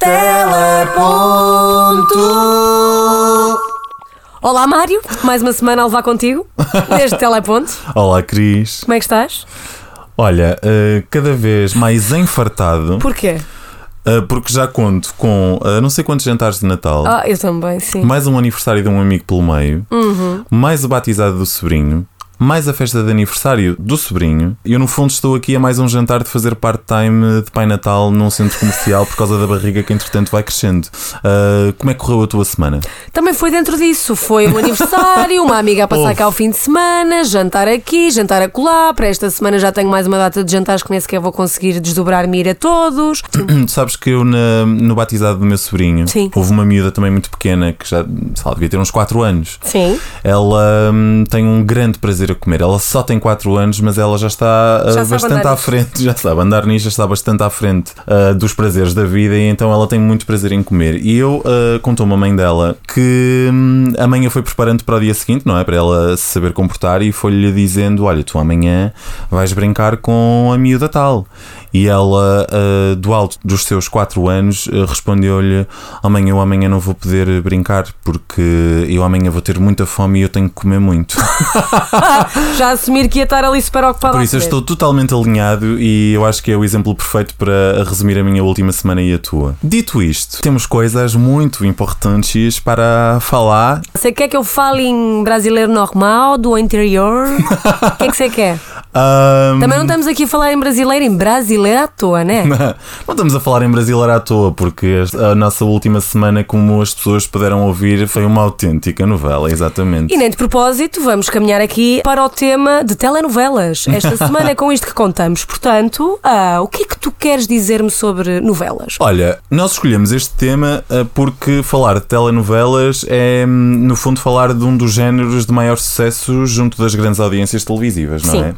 Teleponto. Olá, Mário. Mais uma semana a levar contigo. Desde Teleponto. Olá, Cris. Como é que estás? Olha, eh, cada vez mais enfartado, Porquê? eh, porque já conto com eh, não sei quantos jantares de Natal, Ah, eu também, sim. mais um aniversário de um amigo pelo meio, Uhum. mais o batizado do sobrinho, mais a festa de aniversário do sobrinho, e eu no fundo estou aqui a mais um jantar de fazer part-time de Pai Natal num centro comercial por causa da barriga que entretanto vai crescendo. Eh, como é que correu a tua semana? Também foi dentro disso. Foi um aniversário, uma amiga a passar cá ao fim de semana, jantar aqui, jantar acolá. Para esta semana já tenho mais uma data de jantares que nem sequer vou conseguir desdobrar-me e ir a todos. Sabes que eu na- no batizado do meu sobrinho Sim. houve uma miúda também muito pequena que já sei lá, devia ter uns 4 anos. Sim. Ela hum, tem um grande prazer a comer. Ela só tem 4 anos, mas ela já está uh, Já bastante à frente, já sabe andar nisto, já está bastante à frente uh, dos prazeres da vida e então ela tem muito prazer em comer. E eu uh, contou-me a mãe dela que hum, a mãe a foi preparando para o dia seguinte, não é? Para ela se saber comportar e foi-lhe dizendo: Olha, tu amanhã vais brincar com a miúda tal. E ela, uh, do alto dos seus 4 anos, uh, respondeu-lhe: Amanhã eu amanhã não vou poder brincar porque eu amanhã vou ter muita fome e eu tenho que comer muito. Já assumir que ia estar ali super ocupada. Por isso eu estou totalmente alinhado e eu acho que é o exemplo perfeito para resumir a minha última semana e a tua. Dito isto, temos coisas muito importantes para falar. Você quer que eu fale em brasileiro normal, do interior? O que é que você quer? Ahm, Também não estamos aqui a falar em brasileiro, em brasileiro à toa, né? Não estamos a falar em brasileiro à toa, porque a nossa última semana, como as pessoas puderam ouvir, foi uma autêntica novela, exatamente. E nem de propósito, vamos caminhar aqui para o tema de telenovelas. Esta semana é com isto que contamos. Portanto, ah, o que é que tu queres dizer-me sobre novelas? Olha, nós escolhemos este tema ah, porque falar de telenovelas é, hum, no fundo, falar de um dos géneros de maior sucesso junto das grandes audiências televisivas, não Sim. é?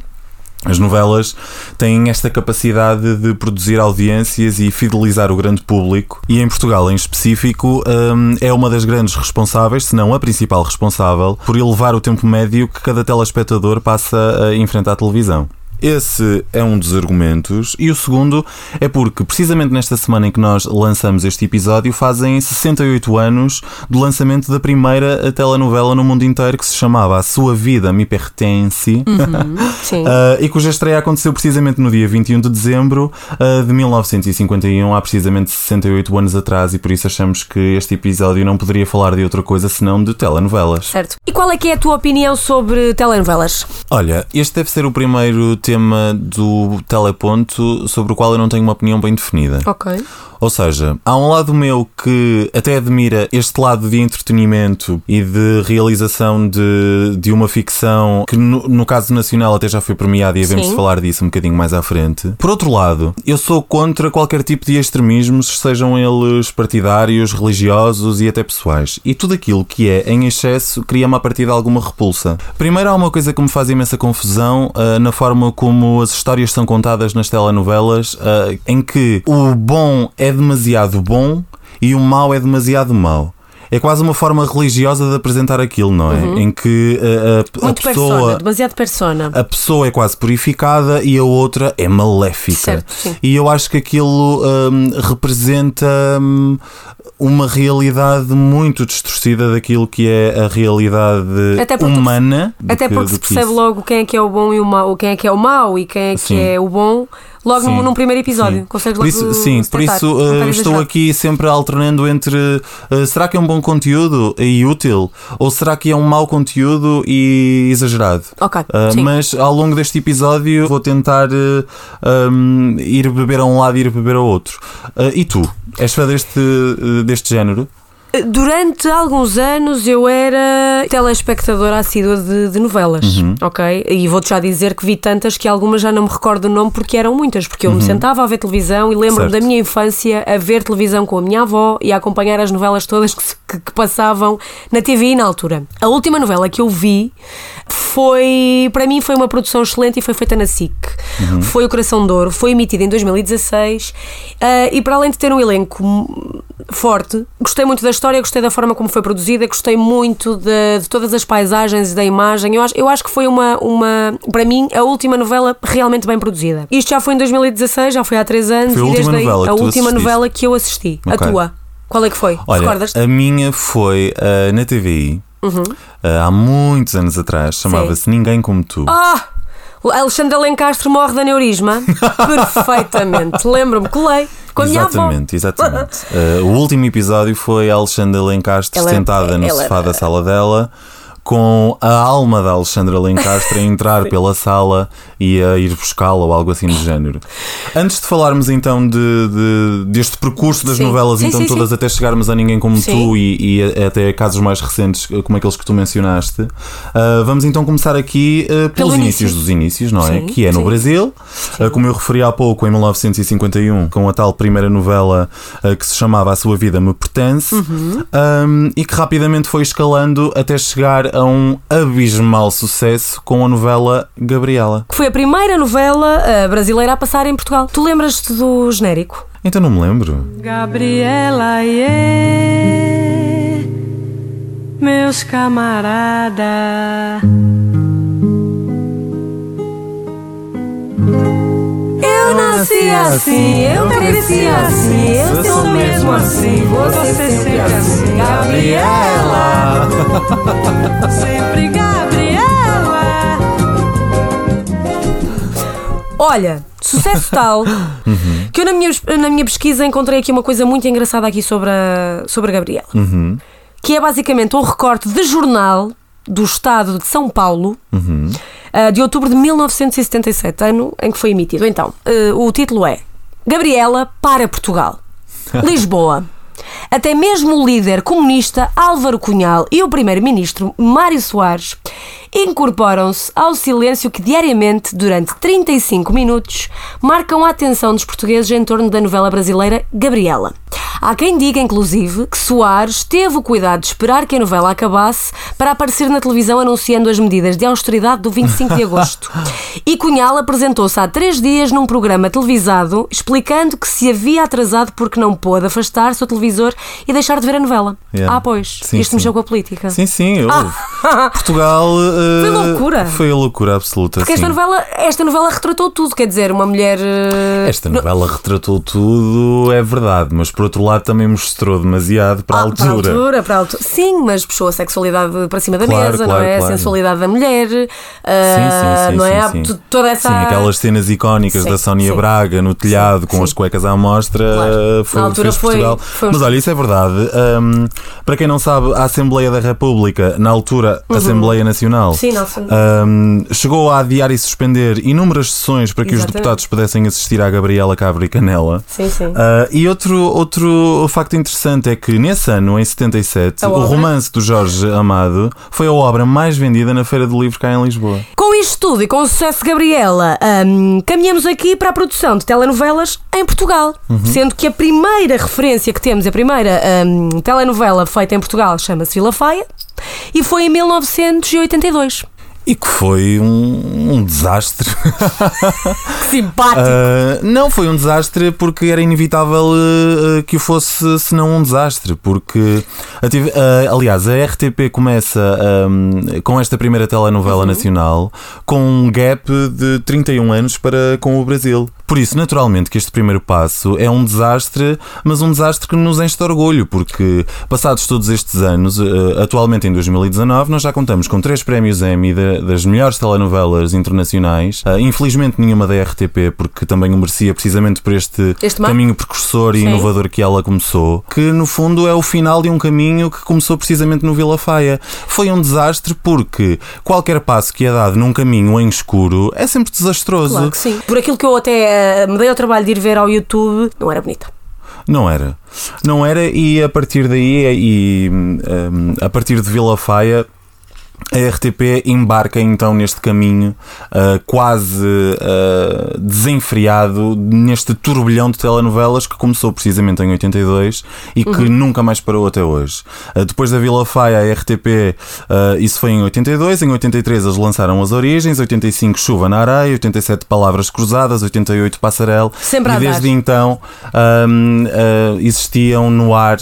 As novelas têm esta capacidade de produzir audiências e fidelizar o grande público, e em Portugal em específico hum, é uma das grandes responsáveis, se não a principal responsável, por elevar o tempo médio que cada telespectador passa a enfrentar a televisão. Esse é um dos argumentos, e o segundo é porque, precisamente nesta semana em que nós lançamos este episódio, fazem 68 anos do lançamento da primeira telenovela no mundo inteiro que se chamava A Sua Vida Me Pertence. Sim. Uh, e cuja estreia aconteceu precisamente no dia 21 de dezembro uh, de 1951, há precisamente 68 anos atrás, e por isso achamos que este episódio não poderia falar de outra coisa senão de telenovelas. Certo. E qual é que é a tua opinião sobre telenovelas? Olha, este deve ser o primeiro tema do Teleponto sobre o qual eu não tenho uma opinião bem definida. Ok. Ou seja, há um lado meu que até admira este lado de entretenimento e de realização de, de uma ficção que, no, no caso nacional, até já foi premiada e havemos Sim. de falar disso um bocadinho mais à frente. Por outro lado, eu sou contra qualquer tipo de extremismos, sejam eles partidários, religiosos e até pessoais. E tudo aquilo que é em excesso cria-me a partir de alguma repulsa. Primeiro, há uma coisa que me faz imensa confusão ah, na forma como as histórias são contadas nas telenovelas, ah, em que o bom é demasiado bom e o mau é demasiado mau. É quase uma forma religiosa de apresentar aquilo, não é? Em que ah, a, a Muito pessoa. persona, demasiado persona. A pessoa é quase purificada e a outra é maléfica. Certo, sim. E eu acho que aquilo hum, representa hum, uma realidade muito distorcida daquilo que é a realidade Até porque- humana. Até que- porque do se que percebe logo quem é que é o bom e o mau, quem é que é o mau e quem é que Sim. é o bom, logo num, Sim. num primeiro episódio. Sim. Consegues Por isso, sim, por isso uh, estou aqui sempre alternando entre uh, será que é um bom conteúdo e útil ou será que é um mau conteúdo e exagerado? Ok, Uh, mas ao longo deste episódio vou tentar um, ir beber a um lado e ir beber ao outro. E tu? És fã deste, deste género? Durante alguns anos eu era telespectadora assídua de, de novelas, Uhum. ok? E vou-te já dizer que vi tantas que algumas já não me recordo o nome porque eram muitas, porque eu me sentava a ver televisão e lembro-me Uhum. Da minha infância a ver televisão com a minha avó e a acompanhar as novelas todas que, que- que passavam na TV na altura. A última novela que eu vi foi, para mim, foi uma produção excelente e foi feita na SIC. Foi O Coração de Ouro, foi emitida em 2016 ah, e para além de ter um elenco forte. Gostei muito da história, gostei da forma como foi produzida, gostei muito de, de todas as paisagens e da imagem. Eu acho, eu acho que foi uma, uma, para mim, a última novela realmente bem produzida. Isto já foi em 2016, já foi há três anos, Foi a e última desde aí, novela que a última novela que eu assisti. A Ok. tua. Qual é que foi? Olha, Recordas? a minha foi ah, na TVI ah, há muitos anos atrás, chamava-se Ninguém Como Tu. Ah! Alexandre Alencastro morre de aneurisma. Perfeitamente. Lembro-me, colei. Com a minha avó. Exatamente, exatamente. Uh, o último episódio foi a Alexandra Lencastre sentada no ela sofá da sala dela, com a alma da Alexandra Lencastre a entrar pela sala e a ir buscá-la ou algo assim do género. Antes de falarmos então de, de- deste percurso das Sim. novelas, Sim, então sim, todas até chegarmos a Ninguém Como. Tu e, e até casos mais recentes, como aqueles que tu mencionaste, uh, vamos então começar aqui uh, pelos Pelo inícios início. dos inícios, não é? Que é no. Brasil, uh, como eu referi há pouco, em 1951, com a tal primeira novela uh, que se chamava A Sua Vida Me Pertence, Uhum. um, e que rapidamente foi escalando até chegar a um abismal sucesso com a novela Gabriela. Que foi a primeira novela ah, brasileira a passar em Portugal. Tu lembras-te do genérico? Então não me lembro. Gabriela, yeah, meus camarada. Nasci assim, eu cresci assim, eu sou mesmo assim, você sempre assim, Gabriela. Sempre Gabriela. Olha, sucesso tal que eu na minha, na minha pesquisa encontrei aqui uma coisa muito engraçada aqui sobre a, sobre a Gabriela. Que é basicamente um recorte de jornal do estado de São Paulo ah, de outubro de 1977, ano em que foi emitido. Então, ah, o título é Gabriela para Portugal. Lisboa. Até mesmo o líder comunista Álvaro Cunhal e o primeiro-ministro Mário Soares incorporam-se ao silêncio que diariamente, durante 35 minutos, marcam a atenção dos portugueses em torno da novela brasileira Gabriela. Há quem diga, inclusive, que Soares teve o cuidado de esperar que a novela acabasse para aparecer na televisão anunciando as medidas de austeridade do 25 de agosto. E Cunhal apresentou-se há três dias num programa televisado explicando que se havia atrasado porque não pôde afastar-se o televisor e deixar de ver a novela. Yeah. Ah, pois, Sim, isto sim. mexeu com a política. Sim, sim, eu. Portugal. Foi loucura. Foi a loucura absoluta. Porque esta novela, esta novela retratou tudo, quer dizer, uma mulher. eh, Esta novela retratou tudo, é verdade, mas por outro lado também mostrou demasiado para a Ah, altura. Para a altura, para a altura. Sim, mas puxou a sexualidade para cima da Claro, mesa, claro, não é? claro. A sensualidade da mulher, Sim, ah, sim, sim, não é? sim, sim. Toda essa. Sim, aquelas cenas icónicas da Sónia. Braga no telhado com as cuecas à mostra foi, Na altura foi- Portugal. foi Mas olha, isso é verdade. Um, para quem não sabe, a Assembleia da República, na altura, Assembleia Nacional, Uhum. Sim, Nelson. um, chegou a adiar e suspender inúmeras sessões para que os Exatamente. deputados pudessem assistir à Gabriela Cabra e Canela. Sim, sim. Uh, e outro, outro facto interessante é que nesse ano, em 77, A o obra? romance do Jorge Amado foi a obra mais vendida na Feira do Livro cá em Lisboa. Com isto tudo e com o sucesso de Gabriela, hum, caminhamos aqui para a produção de telenovelas em Portugal. Uhum. Sendo que a primeira referência que temos, a primeira hum, telenovela feita em Portugal, chama-se Vila Faia e foi em 1982. E que foi um, um desastre. Que simpático! Uh, não foi um desastre porque era inevitável uh, que o fosse, senão um desastre. Porque, ative- uh, aliás, a RTP começa um, com esta primeira telenovela nacional com um gap de 31 anos para com o Brasil. Por isso, naturalmente, que este primeiro passo é um desastre, mas um desastre que nos enche de orgulho, porque passados todos estes anos, uh, atualmente em 2019, nós já contamos com três prémios Emmy da- das melhores telenovelas internacionais. Uh, infelizmente, nenhuma da RTP, porque também o merecia precisamente por este, Este caminho precursor e Sim. inovador que ela começou, que no fundo é o final de um caminho que começou precisamente no Vila Faia. Foi um desastre porque qualquer passo que é dado num caminho em escuro é sempre desastroso. Claro que sim. Por aquilo que eu até eh, me dei ao trabalho de ir ver ao YouTube, não era bonita. Não era. Não era, e a partir daí, e hum, a partir de Vila Faia, a RTP embarca então neste caminho uh, quase uh, desenfreado, neste turbilhão de telenovelas que começou precisamente em 82 e que Uhum. nunca mais parou até hoje. Uh, depois da Vila Faia, a RTP, isso foi em 82, em 83 eles lançaram As Origens, 85 Chuva na Areia, 87 Palavras Cruzadas, 88 Passarel Sempre e desde então um, uh, existiam no ar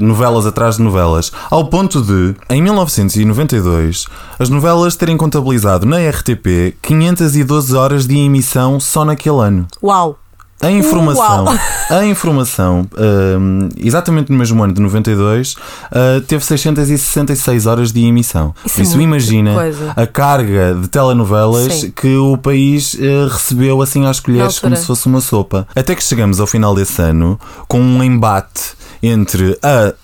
novelas atrás de novelas, ao ponto de, em 1992, as novelas terem contabilizado na RTP 512 horas de emissão só naquele ano. Uau! A informação, Uau. a informação um, exatamente no mesmo ano de 92, uh, teve 666 horas de emissão. Isso é isso, muita imagina coisa. a carga de telenovelas Sim. que o país uh, recebeu assim às colheres, como se fosse uma sopa. Até que chegamos ao final desse ano com um embate entre a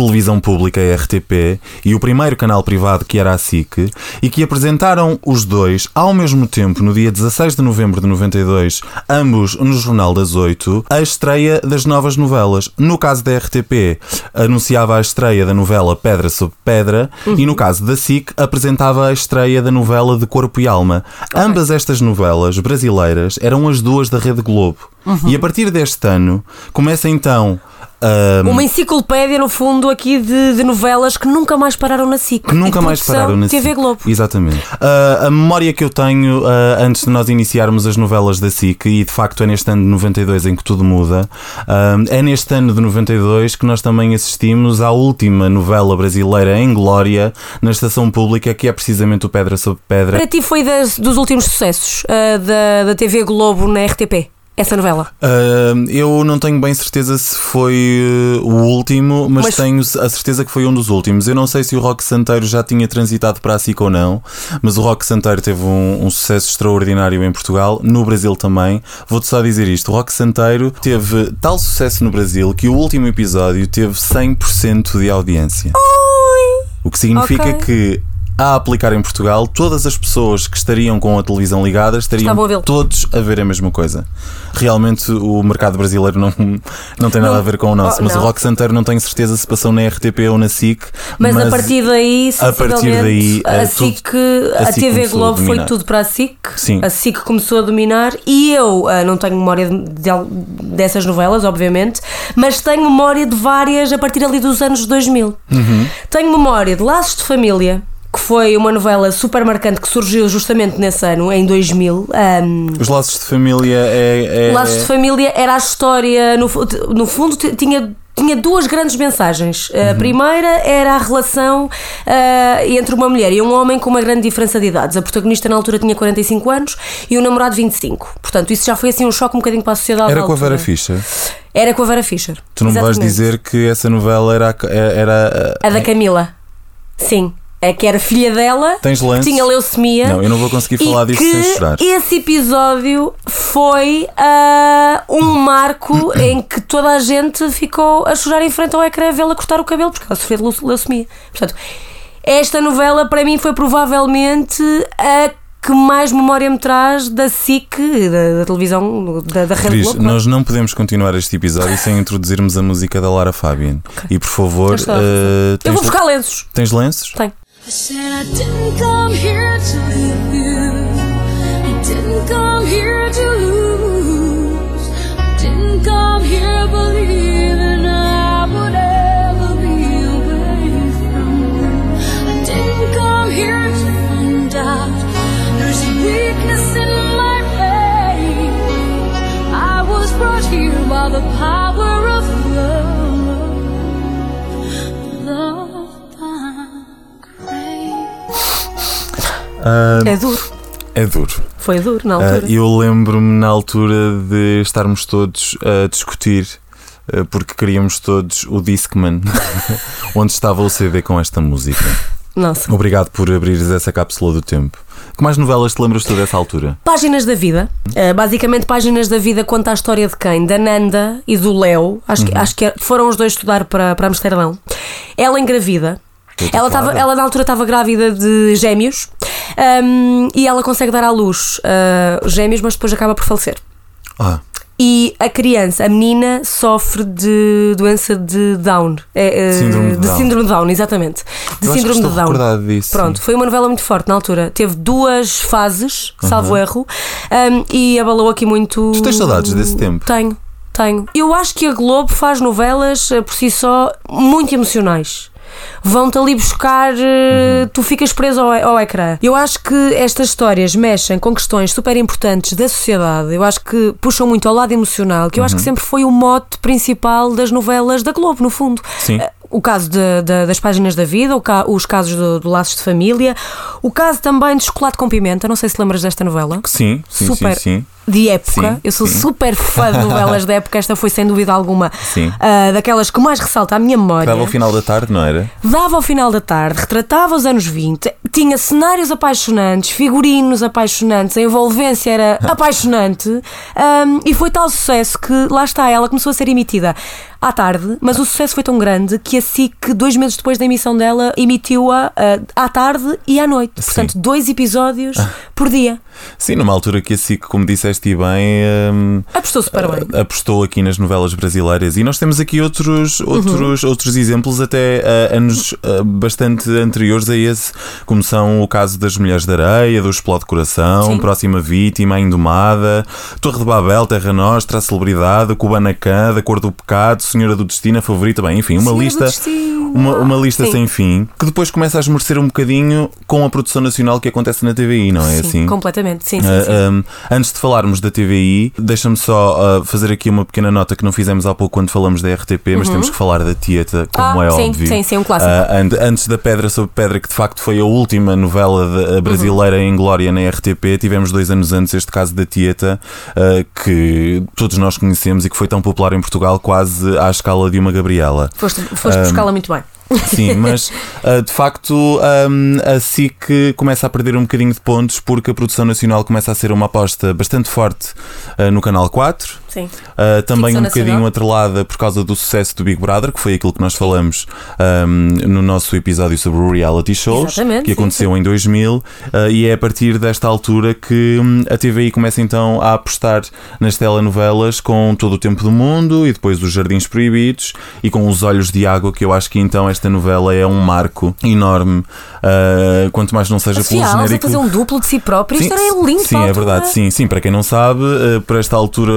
televisão pública, a RTP, e o primeiro canal privado, que era a SIC, e que apresentaram os dois ao mesmo tempo, no dia 16 de novembro de 92, ambos no Jornal das Oito, a estreia das novas novelas. No caso da RTP, anunciava a estreia da novela Pedra sobre Pedra, e no caso da SIC, apresentava a estreia da novela de Corpo e Alma. Ambas estas novelas brasileiras eram as duas da Rede Globo. E a partir deste ano, começa então. a Uma enciclopédia, no fundo, aqui de, de novelas que nunca mais pararam na SIC. que nunca mais pararam na TV SIC. Globo. Exatamente. Ah, a memória que eu tenho ah, antes de nós iniciarmos as novelas da SIC, e de facto é neste ano de 92 em que tudo muda, ah, é neste ano de 92 que nós também assistimos à última novela brasileira em glória na estação pública, que é precisamente o Pedra sobre Pedra. Para ti foi das- dos últimos sucessos da, da TV Globo na RTP, essa novela. Ah, eu não tenho bem certeza se foi eh, o último, mas, Mas- tenho a certeza que foi um dos últimos. Eu não sei se o Rock Santeiro já tinha transitado para a SIC ou não, mas o Rock Santeiro teve um, um sucesso extraordinário em Portugal, no Brasil também. Vou-te só dizer isto: o Rock Santeiro teve tal sucesso no Brasil que o último episódio teve 100% de audiência. O que significa Ok. que. A aplicar em Portugal, todas as pessoas que estariam com a televisão ligada estariam a todos a ver a mesma coisa. Realmente o mercado brasileiro não, não tem nada Não. a ver com o nosso, Oh, mas não. o Rock Santeiro não tenho certeza se passou na RTP ou na SIC. Mas, a partir daí, a partir daí, sensivelmente, a, eh, SIC, tudo- a, a SIC TV a Globo foi tudo para a SIC. Sim. A SIC começou a dominar e eu ah, não tenho memória de- de- dessas novelas, obviamente, mas tenho memória de várias a partir ali dos anos 2000. Uhum. Tenho memória de Laços de Família. Que foi uma novela super marcante que surgiu justamente nesse ano, em 2000. Ahm, Os laços de família é. é- Laços de Família era a história, no, no fundo, tinha. Tinha duas grandes mensagens. A primeira era a relação ah, entre uma mulher e um homem com uma grande diferença de idades. A protagonista na altura tinha 45 anos e o namorado 25. Portanto, isso já foi assim um choque um bocadinho para a sociedade. Era com a Vera. Fischer. Era com a Vera Fischer. Tu não me vais dizer que essa novela era. a- era A da Camila. Sim. É que era filha dela, Tens que tinha leucemia. Não, eu não vou conseguir falar disso sem chorar. Esse episódio foi ah, um marco em que toda a gente ficou a chorar em frente ao ecrã a vê-la cortar o cabelo porque ela sofreu de leu- leucemia. Portanto, esta novela para mim foi provavelmente a que mais memória me traz da SIC, da, da televisão, da, da Rede Cris, Globo. é? nós não podemos continuar este episódio sem introduzirmos a música da Lara Fabian. E por favor, eh, Eu vou buscar lenços. tens lenços? Tenho. I said I didn't come here to lose. I didn't come here to lose. I didn't come here believing I would ever be away from you. I didn't come here to find out there's a weakness in my faith. I was brought here by the power Ah, É duro. é duro. Foi duro na Ah, altura. eu lembro-me na altura de estarmos todos a discutir ah, porque queríamos todos o Discman onde estava o CD com esta música. Nossa. Obrigado por abrires essa cápsula do tempo. Que mais novelas te lembras tu dessa altura? Páginas da Vida. Uh, basicamente, Páginas da Vida conta a história de quem? Da Nanda e do Léo. Acho, que, acho que foram os dois estudar para, para Amsterdão. Ela engravida. Ela, tava, ela na altura estava grávida de gêmeos um, e ela consegue dar à luz uh, gêmeos, mas depois acaba por falecer. Ah, E a criança, a menina, sofre de doença de Down. É, é, Síndrome de Down. síndrome de Down, exatamente. de Eu síndrome de Down. disso, Pronto, foi uma novela muito forte na altura. Teve duas fases, salvo erro, um, e abalou aqui muito. Tu tens saudades desse tempo? Tenho, tenho. Eu acho que a Globo faz novelas eh, por si só muito emocionais. Vão-te ali buscar, eh, tu ficas preso ao, ao ecrã. Eu acho que estas histórias mexem com questões super importantes da sociedade. Eu acho que puxam muito ao lado emocional, que eu acho que sempre foi o mote principal das novelas da Globo, no fundo. Sim. Eh, O caso de- de- das páginas da vida, o ca- os casos do, do Laços de Família, o caso também de Chocolate com Pimenta. Não sei se lembras desta novela Sim, sim, super sim, sim. de época. Sim, eu sou super fã de novelas da época. Esta foi sem dúvida alguma ah, daquelas que mais ressalta a minha memória. Dava ao final da tarde, não era? Dava ao final da tarde, retratava os anos 20, tinha cenários apaixonantes, figurinos apaixonantes, a envolvência era apaixonante ahm, e foi tal sucesso que lá está, ela começou a ser emitida à tarde, mas o sucesso foi tão grande que a SIC, dois meses depois da emissão dela, emitiu-a ah, à tarde e à noite. Portanto, dois episódios por dia. Sim, numa altura que a SIC, como disseste e bem, hum, Apostou super bem. apostou aqui nas novelas brasileiras e nós temos aqui outros, outros, outros exemplos até ah, anos ah, bastante anteriores a esse, como são o caso das Mulheres da Areia, do Explode Coração, Sim. Próxima Vítima, A Indomada, Torre de Babel, Terra Nostra, A Celebridade, Kubanacan, Da Cor do Pecado, Senhora do Destino, a Favorita, bem, enfim, uma Senhora lista, uma, uma lista Sim. sem fim, que depois começa a esmorecer um bocadinho com a produção nacional que acontece na TVI, não é Sim, assim? completamente. Sim, sim, Uh, sim. um, antes de falarmos da TVI, deixa-me só uh, fazer aqui uma pequena nota que não fizemos há pouco quando falamos da RTP, mas temos que falar da Tieta, como Ah, é sim, óbvio. sim, sim, um clássico. Uh, and- antes da Pedra sobre Pedra, que de facto foi a última novela de- brasileira em glória na RTP, tivemos dois anos antes este caso da Tieta, uh, que todos nós conhecemos e que foi tão popular em Portugal, quase à escala de uma Gabriela. Foste, foste buscá-la muito bem. Sim, mas uh, de facto um, a SIC começa a perder um bocadinho de pontos porque a produção nacional começa a ser uma aposta bastante forte uh, no Canal 4. Sim. Uh, também Ficção um bocadinho nacional. atrelada por causa do sucesso do Big Brother, que foi aquilo que nós falamos um, no nosso episódio sobre o reality shows, Exatamente, que sim, aconteceu em 2000, uh, e é a partir desta altura que hum, a TVI começa então a apostar nas telenovelas com todo o tempo do mundo e depois os Jardins Proibidos e com os Olhos de Água, que eu acho que então esta novela é um marco enorme, uh, quanto mais não seja A pelo a genérico. fazer um duplo de si própria, isto Sim, era lindo Sim, para é verdade, sim, sim. Para quem não sabe, por esta altura,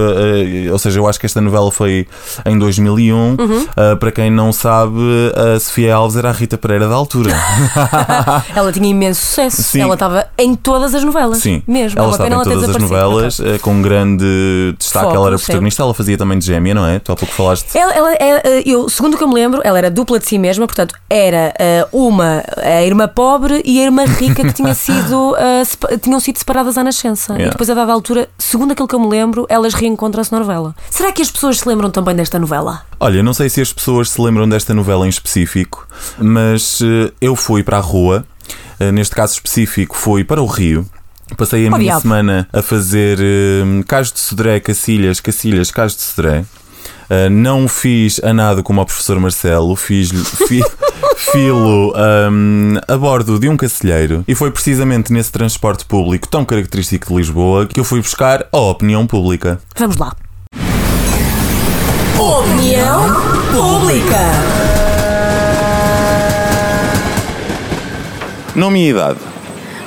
ou seja, eu acho que esta novela foi em 2001. Uhum. Eh, para quem não sabe, a Sofia Alves era a Rita Pereira da altura. Ela tinha imenso sucesso. Sim. Ela estava em todas as novelas. Sim, Mesmo. ela é uma estava em ela todas as novelas, eh, com grande destaque. Foco, ela era sempre. protagonista, ela fazia também de gêmea, não é? Tu há pouco falaste. Ela, ela- ela- eu, segundo o que eu me lembro, ela era dupla de si mesma, portanto, era eh, uma a irmã pobre e a irmã rica que tinha sido, eh, tinham sido separadas à nascença. E Yeah. depois, a dada altura, segundo aquilo que eu me lembro, elas reencontram-se novela. Será que as pessoas se lembram também desta novela? Olha, não sei se as pessoas se lembram desta novela em específico, mas eh, eu fui para a rua, eh, neste caso específico, fui para o Rio. Passei a Oh, minha diabo. semana a fazer eh, Cais de Sodré, Cacilhas, Cacilhas, Cais de Sodré. Eh, não fiz a nada como o professor Marcelo, fiz fi, filo ahm, a bordo de um cacilheiro e foi precisamente nesse transporte público tão característico de Lisboa que eu fui buscar a opinião pública. Vamos lá. Opinião pública. Nome e idade.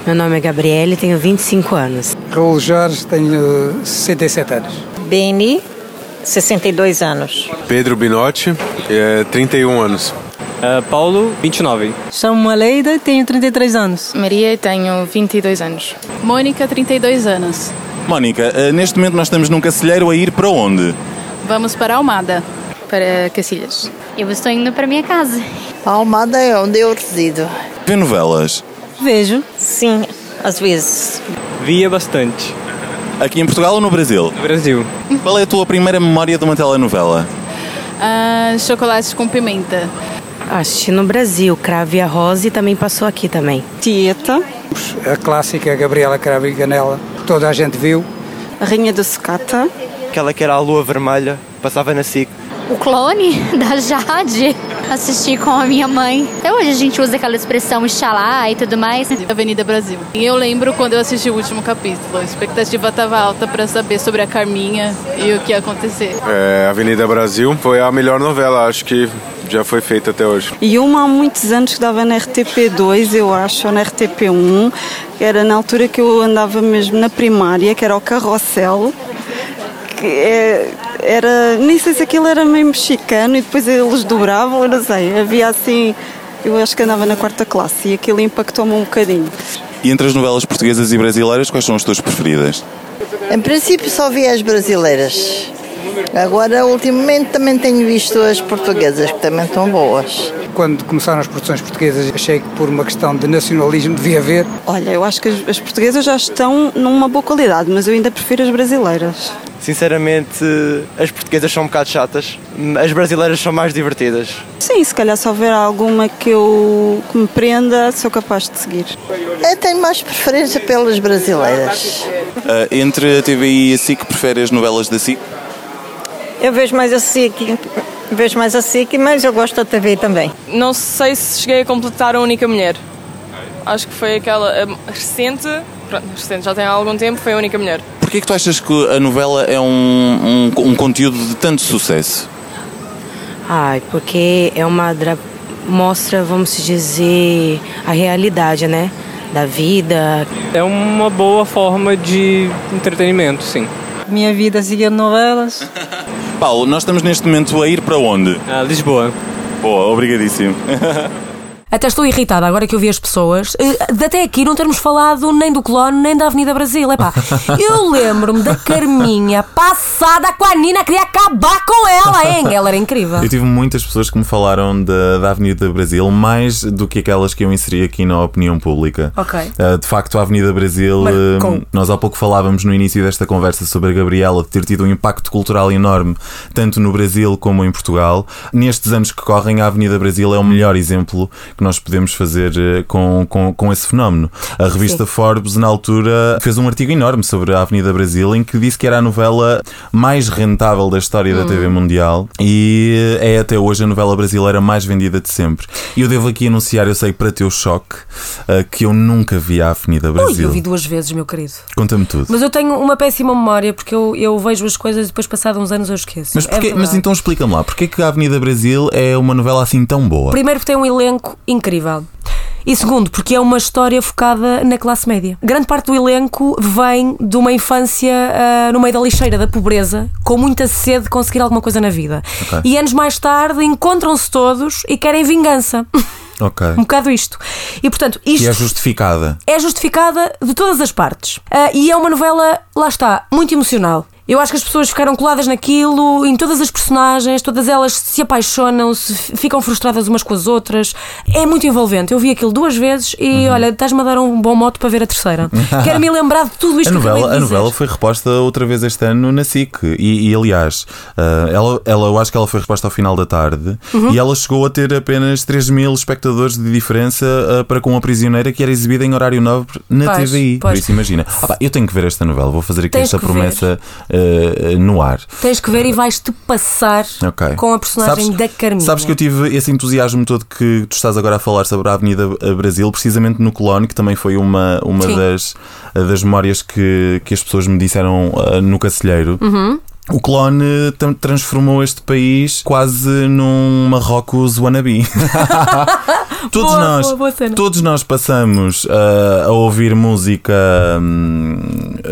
Meu nome é Gabriele, tenho 25 anos. Raul Jorge, tenho 67 anos. Beni, 62 anos. Pedro Binotti, é, 31 anos. Uh, Paulo, 29. Chamo Leida, tenho 33 anos. Maria, tenho 22 anos. Mônica, 32 anos. Mónica, eh, neste momento nós estamos num cacilheiro a ir para onde? Vamos para Almada, para Cacilhas. Eu estou indo para minha casa. Almada é onde eu resido. Vê novelas. Vejo. Sim, às vezes. Via bastante. Aqui em Portugal ou no Brasil? No Brasil. Qual é a tua primeira memória de uma telenovela? Ah, chocolate com pimenta. Assisti no Brasil, Crave a Rose também passou aqui também. Tieta. A clássica Gabriela Cravo e Canela, toda a gente viu. A Rainha do Sucata. Aquela que era a lua vermelha, passava na SIC. O clone da Jade. Assisti com a minha mãe. Até hoje a gente usa aquela expressão Xalá e tudo mais. Avenida Brasil. E eu lembro quando eu assisti o último capítulo. A expectativa estava alta para saber sobre a Carminha e o que ia acontecer. É, Avenida Brasil foi a melhor novela, acho que já foi feita até hoje. E uma há muitos anos que dava na RTP2, eu acho, ou na RTP1, que era na altura que eu andava mesmo na primária, que era o Carrossel. Que é- era, nem sei se aquilo era meio mexicano e depois eles dobravam, eu não sei. Havia assim, eu acho que andava na quarta classe e aquilo impactou-me um bocadinho. E entre as novelas portuguesas e brasileiras, quais são as tuas preferidas? Em princípio só vi as brasileiras. Agora, ultimamente, também tenho visto as portuguesas, que também estão boas. Quando começaram as produções portuguesas, achei que por uma questão de nacionalismo devia haver. Olha, eu acho que as, as portuguesas já estão numa boa qualidade, mas eu ainda prefiro as brasileiras. Sinceramente, as portuguesas são um bocado chatas. As brasileiras são mais divertidas. Sim, se calhar se houver alguma que eu que me prenda, sou capaz de seguir. Eu tenho mais preferência pelas brasileiras. Ah, entre a TVI e a SIC, prefere as novelas da SIC? Eu vejo mais a SIC, vejo mais a SIC, mas eu gosto da TV também. Não sei se cheguei a completar a única mulher. Acho que foi aquela recente, pronto, recente já tem há algum tempo, foi a única mulher. Porquê que tu achas que a novela é um, um, um conteúdo de tanto sucesso? Ai, porque é uma dra... mostra, vamos dizer, a realidade, né? Da vida. É uma boa forma de entretenimento, sim. Minha vida seguindo novelas. Paulo, nós estamos neste momento a ir para onde? Ah, Lisboa. Boa, obrigadíssimo. Até estou irritada agora que eu vi as pessoas. eh, de Até aqui não termos falado nem do clone nem da Avenida Brasil. Epá, eu lembro-me da Carminha passada com a Nina, queria acabar com ela, hein? Ela era incrível. Eu tive muitas pessoas que me falaram da, da Avenida Brasil, mais do que aquelas que eu inseri aqui na opinião pública. Ok. Uh, de facto, a Avenida Brasil, Marcou. uh, nós há pouco falávamos no início desta conversa sobre a Gabriela de ter tido um impacto cultural enorme, tanto no Brasil como em Portugal. Nestes anos que correm, a Avenida Brasil é o melhor exemplo que nós podemos fazer uh, com, com, com esse fenómeno. A revista Sim. Forbes, na altura, fez um artigo enorme sobre a Avenida Brasil em que disse que era a novela mais rentável da história da Hum. TV mundial e é até hoje a novela brasileira mais vendida de sempre. E eu devo aqui anunciar, eu sei para teu choque, uh, que eu nunca vi a Avenida Ui, Brasil. eu vi duas vezes, meu querido. Conta-me tudo. Mas eu tenho uma péssima memória porque eu, eu vejo as coisas e depois, passados uns anos, eu esqueço. Mas, É porquê- mas então explica-me lá, porquê que a Avenida Brasil é uma novela assim tão boa? Primeiro, porque tem um elenco incrível. E segundo, porque é uma história focada na classe média. Grande parte do elenco vem de uma infância ah, no meio da lixeira, da pobreza, com muita sede de conseguir alguma coisa na vida. Ok. E anos mais tarde encontram-se todos e querem vingança. Um bocado isto. E portanto, isto E é justificada. é justificada de todas as partes. Ah, e é uma novela, lá está, muito emocional. Eu acho que as pessoas ficaram coladas naquilo, em todas as personagens, todas elas se apaixonam, se ficam frustradas umas com as outras. É muito envolvente. Eu vi aquilo duas vezes e olha, estás-me a dar um bom moto para ver a terceira. Quero-me lembrar de tudo isto A que acabei novela, a novela foi reposta outra vez este ano na SIC e, e, aliás, ah, ela, ela, eu acho que ela foi reposta ao final da tarde Uhum. e ela chegou a ter apenas 3 mil espectadores de diferença ah, para com a prisioneira que era exibida em horário nobre na Pois, TVI. Por pois. isso imagina. Ah pá, eu tenho que ver esta novela, vou fazer aqui Tens esta que ver. Ah, no ar. Tens que ver e vais-te passar Ok. com a personagem Sabes- da Carminha. Sabes que eu tive esse entusiasmo todo que tu estás agora a falar sobre a Avenida Brasil, precisamente no Colónia, que também foi uma, uma Sim. das, das memórias que, que as pessoas me disseram no Cacilheiro. Uhum. O clone tam- transformou este país quase num Marrocos wannabe. todos, Boa, nós, boa, boa todos nós passamos ah, a ouvir música hum,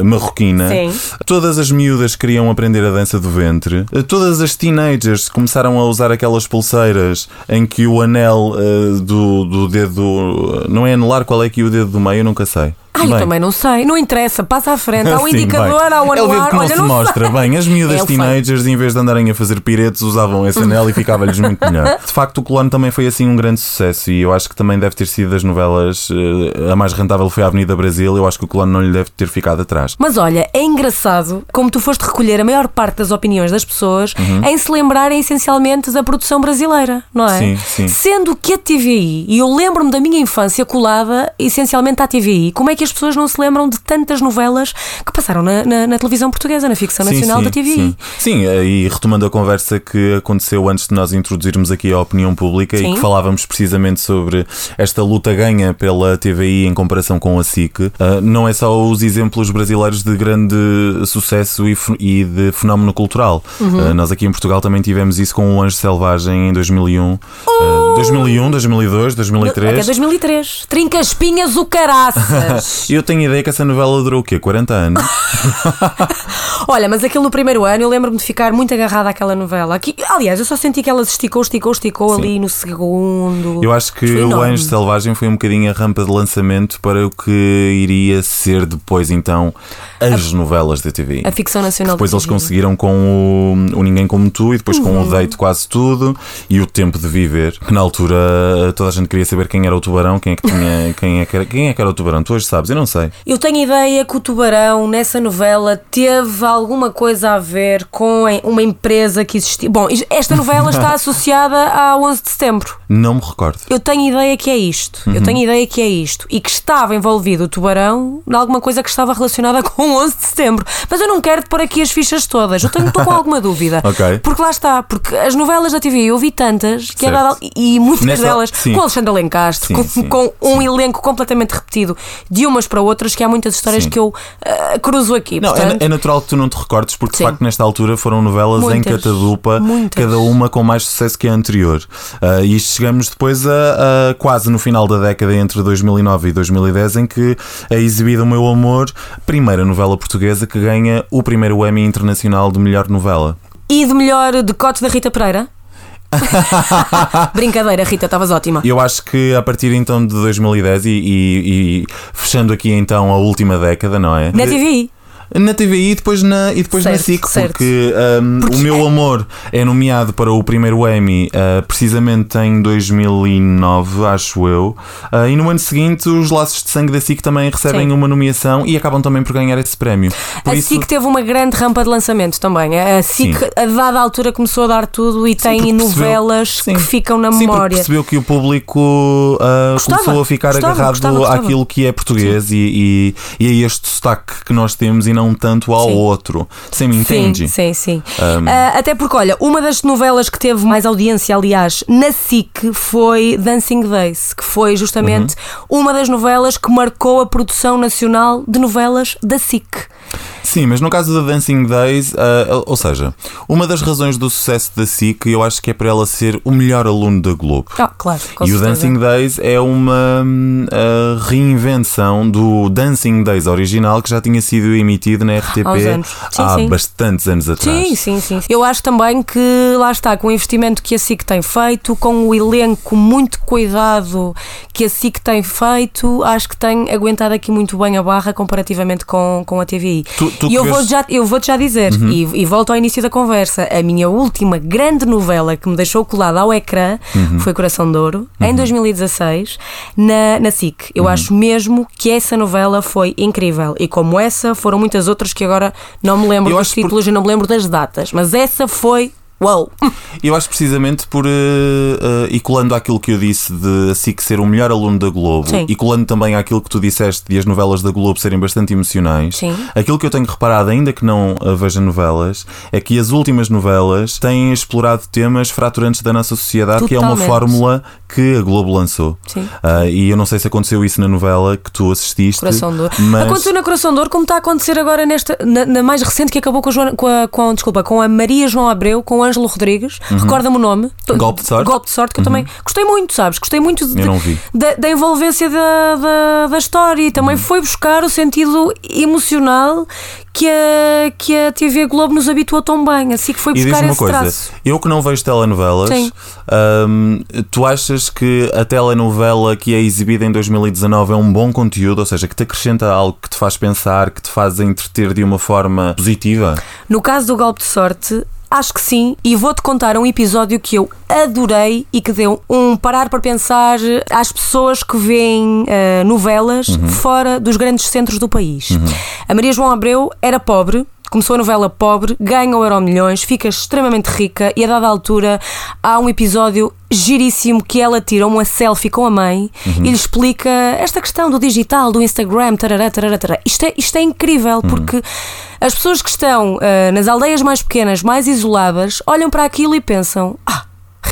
marroquina. Sim. Todas as miúdas queriam aprender a dança do ventre. Ah, Todas as teenagers começaram a usar aquelas pulseiras em que o anel ah, do, do dedo. Não é anelar qual é que é o dedo do meio, eu nunca sei. Ai, eu Bem. também não sei. Não interessa. Passa à frente. Há um Sim, indicador, bem. há um o dedo anular. que não Olha, se não mostra. sei. Bem, as miúdas É teenagers, em vez de andarem a fazer piretes, usavam esse anel e ficava-lhes muito melhor. De facto, o clone também foi assim um grande sucesso e eu acho que também deve ter sido das novelas. eh, A mais rentável foi a Avenida Brasil. Eu acho que o clone não lhe deve ter ficado atrás. Mas olha, é engraçado como tu foste recolher a maior parte das opiniões das pessoas Uhum. em se lembrarem essencialmente da produção brasileira, não é? Sim, sim. Sendo que a TVI, e eu lembro-me da minha infância colada essencialmente à TVI, como é que que as pessoas não se lembram de tantas novelas que passaram na, na- na televisão portuguesa, na ficção nacional da TVI. Sim, Sim, eh, e retomando a conversa que aconteceu antes de nós introduzirmos aqui a opinião pública Sim. e que falávamos precisamente sobre esta luta ganha pela TVI em comparação com a SIC, eh, não é só os exemplos brasileiros de grande sucesso e, e de fenómeno cultural. Uhum. Eh, Nós aqui em Portugal também tivemos isso com o Anjo Selvagem em 2001, Oh! eh, 2001, 2002, 2003. Até 2003. Trinca espinhas o caraças. Eu tenho ideia que essa novela durou o quê? 40 anos? Olha, mas aquilo no primeiro ano eu lembro-me de ficar muito agarrada àquela novela. Aqui, aliás, eu só senti que ela se esticou, esticou, esticou ali no segundo. Eu acho que o. Anjo Selvagem foi um bocadinho a rampa de lançamento para o que iria ser depois, então, as novelas da TV. A ficção nacional Depois da eles TV. conseguiram com o, o Ninguém Como Tu e depois com o Uhum. Deito Quase Tudo e o Tempo de Viver, que na altura toda a gente queria saber quem era o tubarão, quem é que tinha, quem é que era, quem é que era o tubarão. Tu hoje sabes, eu não sei. Eu tenho ideia que o Tubarão, nessa novela, teve alguma coisa a ver com uma empresa que existia. Bom, esta novela está associada a 11 de setembro. Não me recordo. Eu tenho ideia que é isto. Eu Uhum. tenho ideia que é isto. E que estava envolvido o Tubarão em alguma coisa que estava relacionada com o 11 de setembro. Mas eu não quero pôr aqui as fichas todas. Eu tenho, estou com alguma dúvida. Porque lá está. Porque as novelas da TV eu vi tantas que a Certo. dada, e muitas Nessa- delas sim. com Alexandre Alencastre, Sim, com, sim, com um elenco completamente repetido de umas para outras, que há muitas histórias Sim. que eu ah, cruzo aqui. Não, portanto, é, é natural que tu não te recordes, porque Sim. de facto nesta altura foram novelas em Muitas. catadupa, Muitas. cada uma com mais sucesso que a anterior. Ah, e chegamos depois a, a quase no final da década entre 2009 e 2010, em que é exibida O Meu Amor, primeira novela portuguesa que ganha o primeiro Emmy Internacional de Melhor Novela. E de melhor decote da Rita Pereira? Brincadeira, Rita, estavas ótima. Eu acho que a partir então de 2010 e, e- e fechando aqui então a última década, não é? Na TVI. Na TVI e depois na, e depois na Certo, SIC, certo. porque, um, o meu amor é nomeado para o primeiro Emmy uh, precisamente em 2009, acho eu. Uh, e no ano seguinte, os Laços de Sangue da SIC também recebem Sim. uma nomeação e acabam também por ganhar esse prémio. Por a isso, SIC teve uma grande rampa de lançamento também. A SIC, Sim. a dada altura, começou a dar tudo e tem porque percebeu- novelas que ficam na Sim, memória. percebeu que o público uh, Gostava, começou a ficar gostava, agarrado gostava, àquilo que é português e, e, e a este sotaque que nós temos não tanto ao Sim. outro. Você me entende? Sim, sim, sim. Um, Ah, até porque, olha, uma das novelas que teve mais audiência, aliás, na SIC foi Dancing Days, que foi justamente Uhum. uma das novelas que marcou a produção nacional de novelas da SIC. Sim, mas no caso da Dancing Days, ah, ou seja, uma das razões do sucesso da SIC, eu acho que é para ela ser o melhor aluno da Globo. Ah, claro, com e o certeza. Dancing Days é uma ah, reinvenção do Dancing Days original que já tinha sido emitido na RTP. Sim, há sim. bastantes anos atrás. Sim, sim, sim. Eu acho também que lá está, com o investimento que a SIC tem feito, com o elenco muito cuidado que a SIC tem feito, acho que tem aguentado aqui muito bem a barra comparativamente com, com a TVI. Tu- tu e eu vou-te já, eu vou já dizer, Uhum. e, e volto ao início da conversa, a minha última grande novela que me deixou colada ao ecrã Uhum. foi Coração de Ouro, em 2016, na, na SIC. Eu acho mesmo que essa novela foi incrível. E como essa, foram muitas outras que agora não me lembro Eu dos acho por- títulos e não me lembro das datas. Mas essa foi. Uou! Eu acho precisamente por. eh, eh, e colando àquilo que eu disse de a SIC ser o melhor aluno da Globo Sim. e colando também àquilo que tu disseste de as novelas da Globo serem bastante emocionais, Sim. aquilo que eu tenho reparado, ainda que não eh, veja novelas, é que as últimas novelas têm explorado temas fraturantes da nossa sociedade, que é uma Totalmente. fórmula que a Globo lançou. Ah, e eu não sei se aconteceu isso na novela que tu assististe. Coração de Ouro. Mas... Aconteceu na Coração de Ouro, como está a acontecer agora nesta, na, na mais recente que acabou com a, Joana, com, a, com, desculpa, com a Maria João Abreu, com o Ângelo Rodrigues. Uhum. Recorda-me o nome. Golpe de sorte? Golpe de sorte, que eu também gostei muito, sabes? Gostei muito de-. Da, da envolvência da, da, da história e Uhum. também foi buscar o sentido emocional que a, que a TV Globo nos habituou tão bem. Assim que foi E buscar diz-me uma coisa, traço. eu que não vejo telenovelas, hum, tu achas que a telenovela que é exibida em 2019 é um bom conteúdo, ou seja, que te acrescenta algo que te faz pensar, que te faz entreter de uma forma positiva? No caso do golpe de sorte, acho que sim, e vou-te contar um episódio que eu adorei e que deu um parar para pensar às pessoas que veem eh, novelas Uhum. fora dos grandes centros do país. A Maria João Abreu era pobre. Começou a novela pobre, ganha o Euro Milhões, fica extremamente rica e a dada altura há um episódio giríssimo que ela tira uma selfie com a mãe Uhum. e lhe explica esta questão do digital, do Instagram, tarará, tarará, tarará. Isto, é, isto é incrível porque as pessoas que estão ah, nas aldeias mais pequenas, mais isoladas, olham para aquilo e pensam: ah,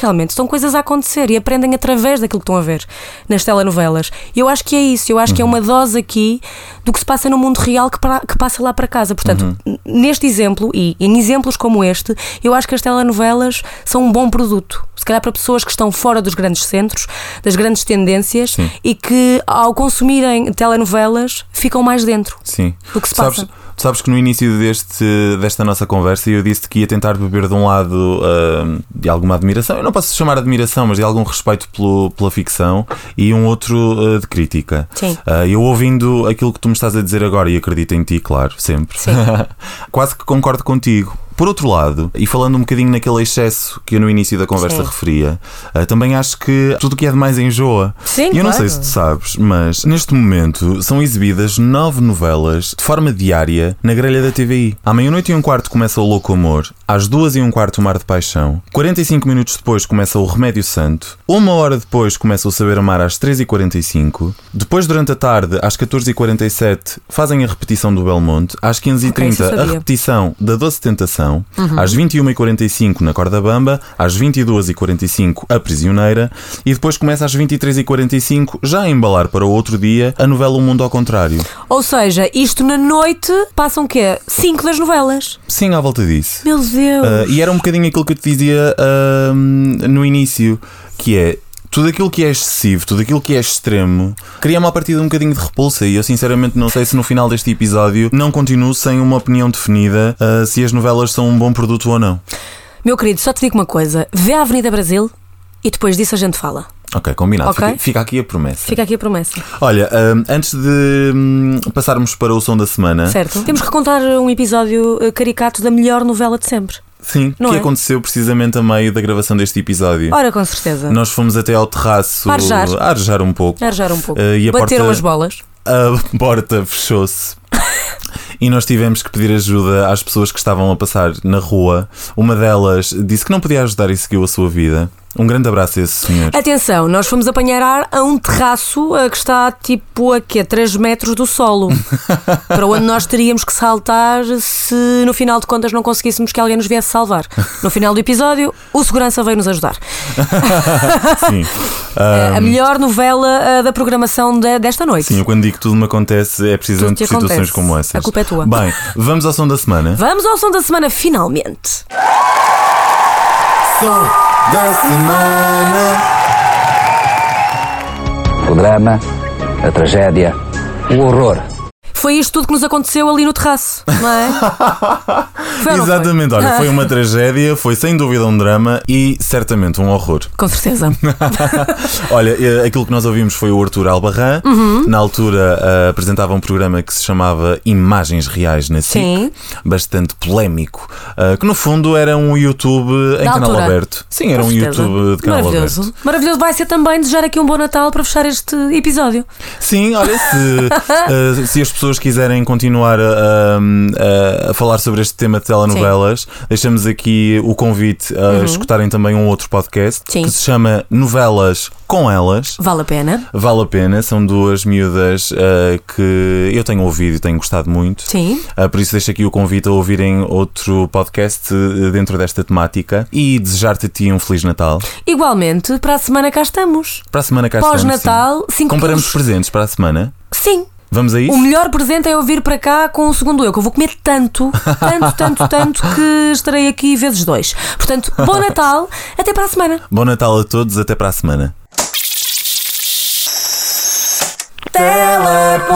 realmente estão coisas a acontecer e aprendem através daquilo que estão a ver nas telenovelas. E eu acho que é isso, eu acho que é uma dose aqui do que se passa no mundo real que, para- que passa lá para casa. Portanto, n- neste exemplo e em exemplos como este, eu acho que as telenovelas são um bom produto. Se calhar para pessoas que estão fora dos grandes centros, das grandes tendências Sim. e que ao consumirem telenovelas ficam mais dentro Sim. do que se sabes, passa. Sabes que no início deste, desta nossa conversa eu disse que ia tentar beber de um lado ah, de alguma admiração, eu não posso chamar admiração, mas de algum respeito pelo, pela ficção e um outro ah, de crítica. Sim. Ah, eu ouvindo aquilo que tu me estás a dizer agora e acredito em ti, claro, sempre. Quase que concordo contigo. Por outro lado, e falando um bocadinho naquele excesso que eu no início da conversa Sim. referia, ah, também acho que tudo o que é demais enjoa. Sim, e eu não claro. sei se tu sabes, mas neste momento são exibidas nove novelas de forma diária na grelha da TVI. À meia-noite e um quarto começa o Louco Amor, às duas e um quarto o Mar de Paixão, 45 minutos depois começa o Remédio Santo, uma hora depois começa o Saber Amar às 3h45, depois durante a tarde às 14h47 fazem a repetição do Belmonte, às 15h30 Ok, isso eu a repetição da Doce Tentação, Uhum. às 21h45 na Corda Bamba, às 22h45 a Prisioneira e depois começa às 23h45 já a embalar para o outro dia a novela O Mundo ao Contrário. Ou seja, isto na noite passam o quê? Cinco das novelas. Sim, à volta disso. Meu Deus! Ah, e era um bocadinho aquilo que eu te dizia ah, no início, que é tudo aquilo que é excessivo, tudo aquilo que é extremo, cria-me a partir de um bocadinho de repulsa. E eu sinceramente não sei se no final deste episódio não continuo sem uma opinião definida ah, se as novelas são um bom produto ou não. Meu querido, só te digo uma coisa: vê a Avenida Brasil e depois disso a gente fala. Ok, combinado. Ok. Fica, fica aqui a promessa. Fica aqui a promessa. Olha, ah, antes de hum, passarmos para o som da semana, Certo? Temos que contar um episódio eh, caricato da melhor novela de sempre. sim, Não que é? aconteceu precisamente a meio da gravação deste episódio. Ora, com certeza. Nós fomos até ao terraço Arejar. a arejar um pouco. Arejar um pouco. Ah, e Bateram porta- as bolas. A porta fechou-se. E nós tivemos que pedir ajuda às pessoas que estavam a passar na rua. Uma delas disse que não podia ajudar e seguiu a sua vida. Um grande abraço a esse senhor. Atenção, nós fomos apanhar ar a um terraço eh, que está tipo a quê? 3 metros do solo. para onde nós teríamos que saltar se no final de contas não conseguíssemos que alguém nos viesse salvar. No final do episódio, o segurança veio nos ajudar. Sim. a Ahm, melhor novela eh, da programação de- desta noite. Sim, eu quando digo que tudo me acontece é precisamente por situações acontece. como essas. A culpa é tua. Bem, vamos ao som da semana. Vamos ao som da semana, finalmente. Som da semana. O drama, a tragédia, o horror. Foi isto tudo que nos aconteceu ali no terraço, não é? Foi não foi? Exatamente, olha, foi uma tragédia, foi sem dúvida um drama e certamente um horror. Com certeza. Olha, eh, aquilo que nós ouvimos foi o Arthur Albarran. Uhum. Na altura eh, apresentava um programa que se chamava Imagens Reais na SIC, Sim. bastante polémico, eh, que no fundo era um YouTube em Da canal altura. aberto. Sim, era Com um certeza. YouTube de canal Maravilhoso. aberto. Maravilhoso. Vai ser também desejar aqui um bom Natal para fechar este episódio. Sim, olha, se, eh, se as pessoas quiserem continuar a, a- a falar sobre este tema de telenovelas, deixamos aqui o convite a Uhum. escutarem também um outro podcast Sim. que se chama Novelas com Elas. Vale a pena. Vale a pena, são duas miúdas eh, que eu tenho ouvido e tenho gostado muito. Sim. Ah, por isso deixo aqui o convite a ouvirem outro podcast eh, dentro desta temática e desejar-te a ti um Feliz Natal. Igualmente, para a semana cá estamos. Para a semana cá estamos, Pós-Natal, sim. 5 Compramos quilos. presentes para a semana. Sim. Vamos a isso? O melhor presente é eu vir para cá com o segundo eu, que eu vou comer tanto, tanto, tanto, tanto que estarei aqui vezes dois. Portanto, bom Natal, até para a semana. Bom Natal a todos, até para a semana. Teleponto